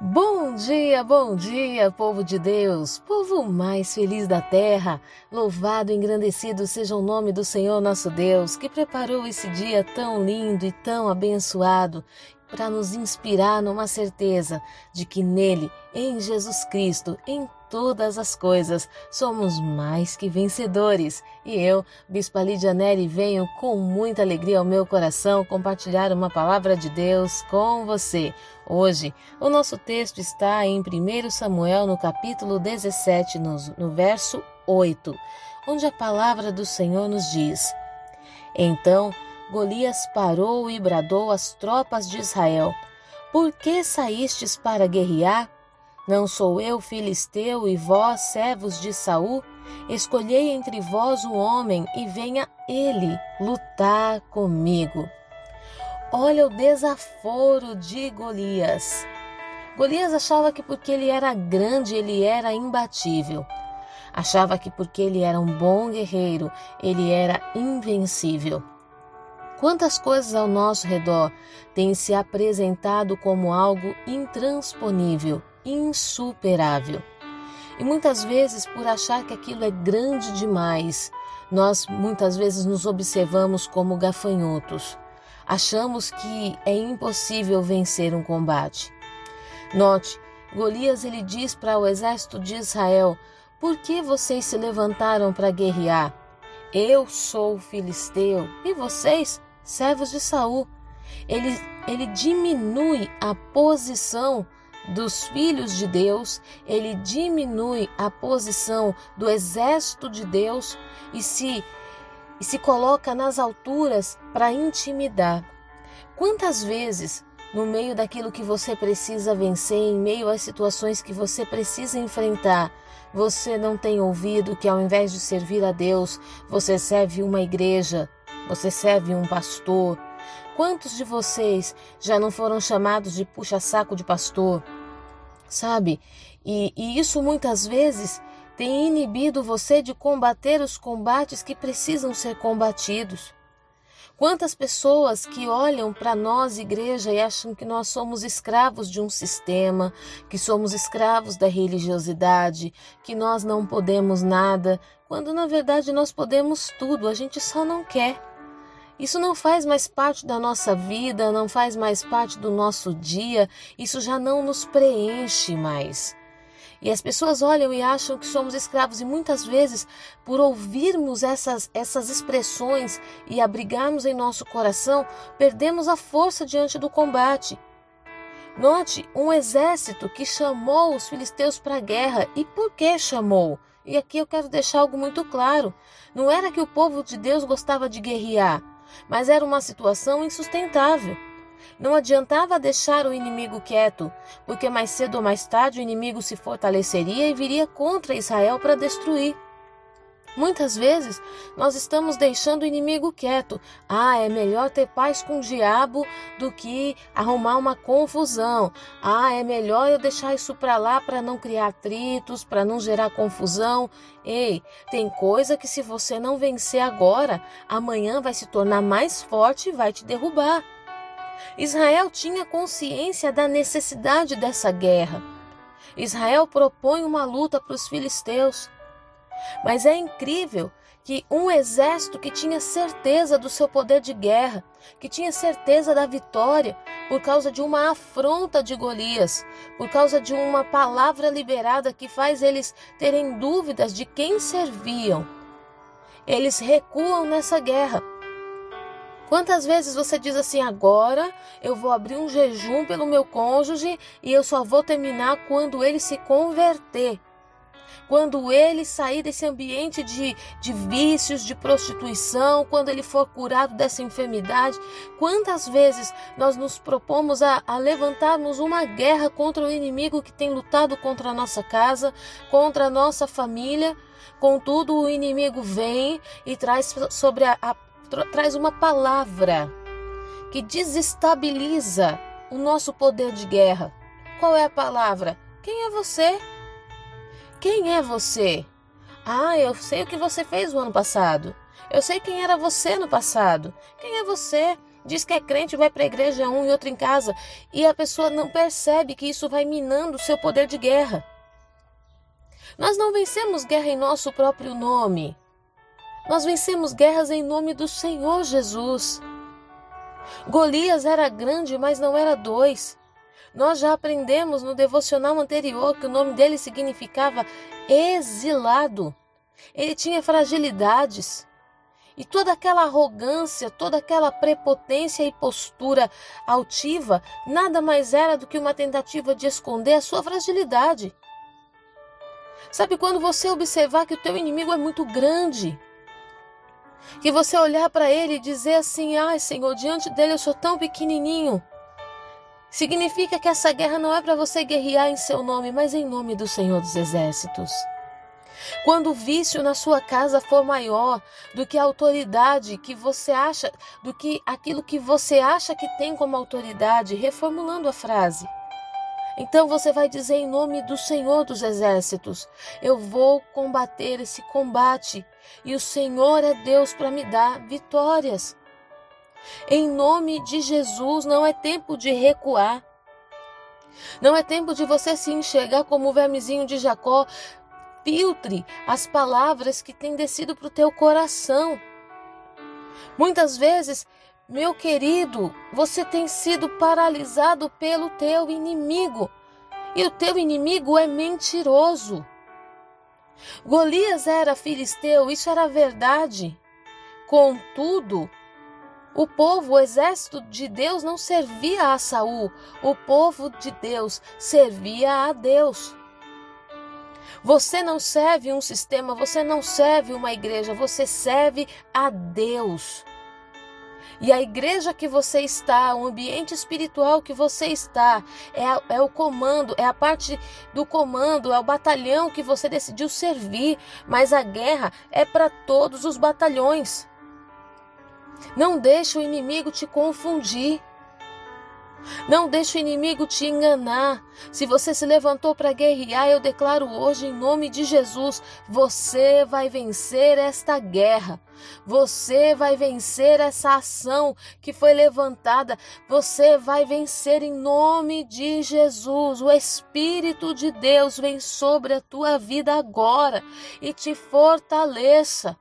Bom dia, bom dia, povo de Deus, povo mais feliz da terra. Louvado e engrandecido seja o nome do Senhor nosso Deus, que preparou esse dia tão lindo e tão abençoado para nos inspirar numa certeza de que nele, em Jesus Cristo, em todas as coisas, somos mais que vencedores. E eu, Bispa Lídia Neri, venho com muita alegria ao meu coração compartilhar uma palavra de Deus com você. Hoje, o nosso texto está em 1 Samuel, no capítulo 17, no, no verso 8, onde a palavra do Senhor nos diz: Então Golias parou e bradou às tropas de Israel: Por que saístes para guerrear? Não sou eu filisteu e vós servos de Saul? Escolhei entre vós um homem e venha ele lutar comigo. Olha o desaforo de Golias. Golias achava que porque ele era grande, ele era imbatível. Achava que porque ele era um bom guerreiro, ele era invencível. Quantas coisas ao nosso redor têm se apresentado como algo intransponível, insuperável. E muitas vezes, por achar que aquilo é grande demais, nós muitas vezes nos observamos como gafanhotos. Achamos que é impossível vencer um combate. Note, Golias ele diz para o exército de Israel: Por que vocês se levantaram para guerrear? Eu sou filisteu e vocês, servos de Saul. Ele, ele diminui a posição dos filhos de Deus, ele diminui a posição do exército de Deus e se, e se coloca nas alturas para intimidar. Quantas vezes, no meio daquilo que você precisa vencer, em meio às situações que você precisa enfrentar, você não tem ouvido que ao invés de servir a Deus, você serve uma igreja, você serve um pastor? Quantos de vocês já não foram chamados de puxa-saco de pastor? Sabe? E, e isso muitas vezes tem inibido você de combater os combates que precisam ser combatidos. Quantas pessoas que olham para nós, igreja, e acham que nós somos escravos de um sistema, que somos escravos da religiosidade, que nós não podemos nada, quando na verdade nós podemos tudo, a gente só não quer. Isso não faz mais parte da nossa vida, não faz mais parte do nosso dia, isso já não nos preenche mais. E as pessoas olham e acham que somos escravos, e muitas vezes, por ouvirmos essas, essas expressões e abrigarmos em nosso coração, perdemos a força diante do combate. Note um exército que chamou os filisteus para a guerra. E por que chamou? E aqui eu quero deixar algo muito claro: não era que o povo de Deus gostava de guerrear mas era uma situação insustentável. Não adiantava deixar o inimigo quieto, porque mais cedo ou mais tarde o inimigo se fortaleceria e viria contra Israel para destruir. Muitas vezes nós estamos deixando o inimigo quieto. Ah, é melhor ter paz com o diabo do que arrumar uma confusão. Ah, é melhor eu deixar isso para lá para não criar atritos, para não gerar confusão. Ei, tem coisa que se você não vencer agora, amanhã vai se tornar mais forte e vai te derrubar. Israel tinha consciência da necessidade dessa guerra. Israel propõe uma luta para os filisteus. Mas é incrível que um exército que tinha certeza do seu poder de guerra, que tinha certeza da vitória, por causa de uma afronta de Golias, por causa de uma palavra liberada que faz eles terem dúvidas de quem serviam, eles recuam nessa guerra. Quantas vezes você diz assim, agora eu vou abrir um jejum pelo meu cônjuge e eu só vou terminar quando ele se converter? Quando ele sair desse ambiente de, de vícios, de prostituição, quando ele for curado dessa enfermidade. Quantas vezes nós nos propomos a, a levantarmos uma guerra contra o inimigo que tem lutado contra a nossa casa, contra a nossa família? Contudo, o inimigo vem e traz sobre a, a traz uma palavra que desestabiliza o nosso poder de guerra. Qual é a palavra? Quem é você? Quem é você? Ah, eu sei o que você fez o ano passado. Eu sei quem era você no passado. Quem é você? diz que é crente, vai para a igreja um e outro em casa, e a pessoa não percebe que isso vai minando o seu poder de guerra. Nós não vencemos guerra em nosso próprio nome. Nós vencemos guerras em nome do Senhor Jesus. Golias era grande, mas não era dois. Nós já aprendemos no devocional anterior que o nome dele significava exilado. Ele tinha fragilidades. E toda aquela arrogância, toda aquela prepotência e postura altiva nada mais era do que uma tentativa de esconder a sua fragilidade. Sabe quando você observar que o teu inimigo é muito grande? Que você olhar para ele e dizer assim: "Ai, Senhor, diante dele eu sou tão pequenininho". Significa que essa guerra não é para você guerrear em seu nome, mas em nome do Senhor dos Exércitos. Quando o vício na sua casa for maior do que a autoridade que você acha, do que aquilo que você acha que tem como autoridade, reformulando a frase. Então você vai dizer em nome do Senhor dos Exércitos: Eu vou combater esse combate e o Senhor é Deus para me dar vitórias. Em nome de Jesus, não é tempo de recuar. Não é tempo de você se enxergar como o vermezinho de Jacó, filtre as palavras que têm descido para o teu coração. Muitas vezes, meu querido, você tem sido paralisado pelo teu inimigo. E o teu inimigo é mentiroso. Golias era filisteu, isso era verdade. Contudo, o povo, o exército de Deus não servia a Saul. O povo de Deus servia a Deus. Você não serve um sistema, você não serve uma igreja, você serve a Deus. E a igreja que você está, o ambiente espiritual que você está, é, é, o comando, é a parte do comando, é o batalhão que você decidiu servir. Mas a guerra é para todos os batalhões. Não deixe o inimigo te confundir. Não deixe o inimigo te enganar. Se você se levantou para guerrear, eu declaro hoje, em nome de Jesus, você vai vencer esta guerra. Você vai vencer essa ação que foi levantada. Você vai vencer em nome de Jesus. O Espírito de Deus vem sobre a tua vida agora e te fortaleça.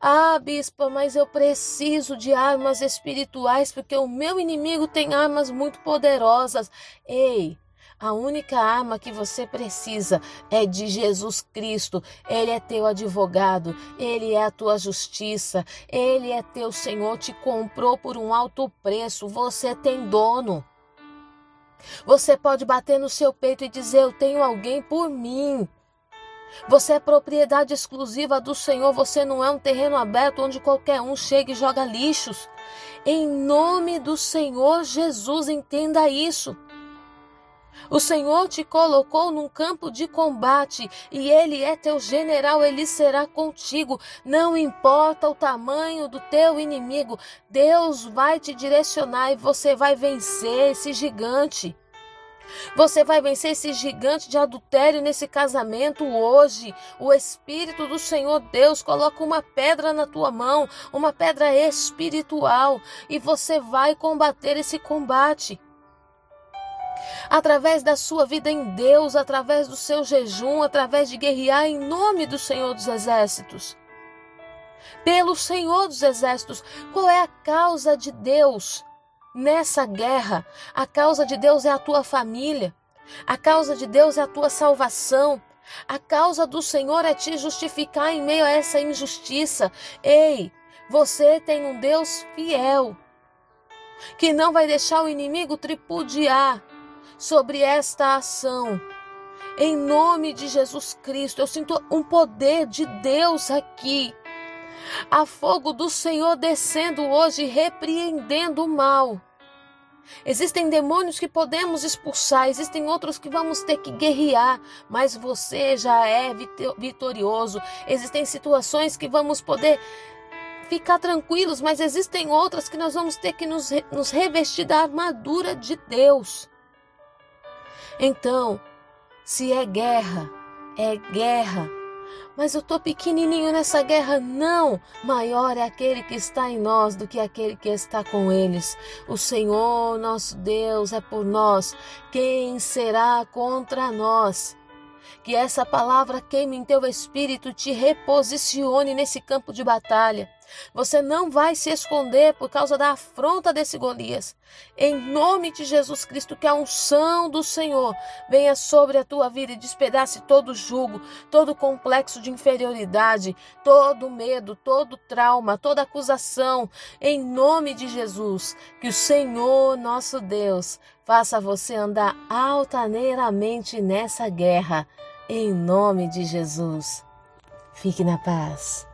Ah, bispa, mas eu preciso de armas espirituais porque o meu inimigo tem armas muito poderosas. Ei, a única arma que você precisa é de Jesus Cristo. Ele é teu advogado, ele é a tua justiça, ele é teu Senhor, te comprou por um alto preço. Você tem dono. Você pode bater no seu peito e dizer: Eu tenho alguém por mim. Você é propriedade exclusiva do Senhor, você não é um terreno aberto onde qualquer um chega e joga lixos. Em nome do Senhor Jesus, entenda isso. O Senhor te colocou num campo de combate e Ele é teu general, Ele será contigo. Não importa o tamanho do teu inimigo, Deus vai te direcionar e você vai vencer esse gigante. Você vai vencer esse gigante de adultério nesse casamento hoje. O Espírito do Senhor Deus coloca uma pedra na tua mão, uma pedra espiritual, e você vai combater esse combate. Através da sua vida em Deus, através do seu jejum, através de guerrear em nome do Senhor dos Exércitos. Pelo Senhor dos Exércitos, qual é a causa de Deus? Nessa guerra, a causa de Deus é a tua família, a causa de Deus é a tua salvação, a causa do Senhor é te justificar em meio a essa injustiça. Ei, você tem um Deus fiel, que não vai deixar o inimigo tripudiar sobre esta ação. Em nome de Jesus Cristo, eu sinto um poder de Deus aqui. Há fogo do Senhor descendo hoje, repreendendo o mal. Existem demônios que podemos expulsar, existem outros que vamos ter que guerrear, mas você já é vitorioso. Existem situações que vamos poder ficar tranquilos, mas existem outras que nós vamos ter que nos, nos revestir da armadura de Deus. Então, se é guerra, é guerra mas eu tô pequenininho nessa guerra. Não! Maior é aquele que está em nós do que aquele que está com eles. O Senhor, nosso Deus, é por nós. Quem será contra nós? Que essa palavra queime em teu espírito, te reposicione nesse campo de batalha. Você não vai se esconder por causa da afronta desse Golias. Em nome de Jesus Cristo, que a unção do Senhor venha sobre a tua vida e despedace todo jugo, todo complexo de inferioridade, todo medo, todo trauma, toda acusação. Em nome de Jesus, que o Senhor, nosso Deus, faça você andar altaneiramente nessa guerra. Em nome de Jesus. Fique na paz.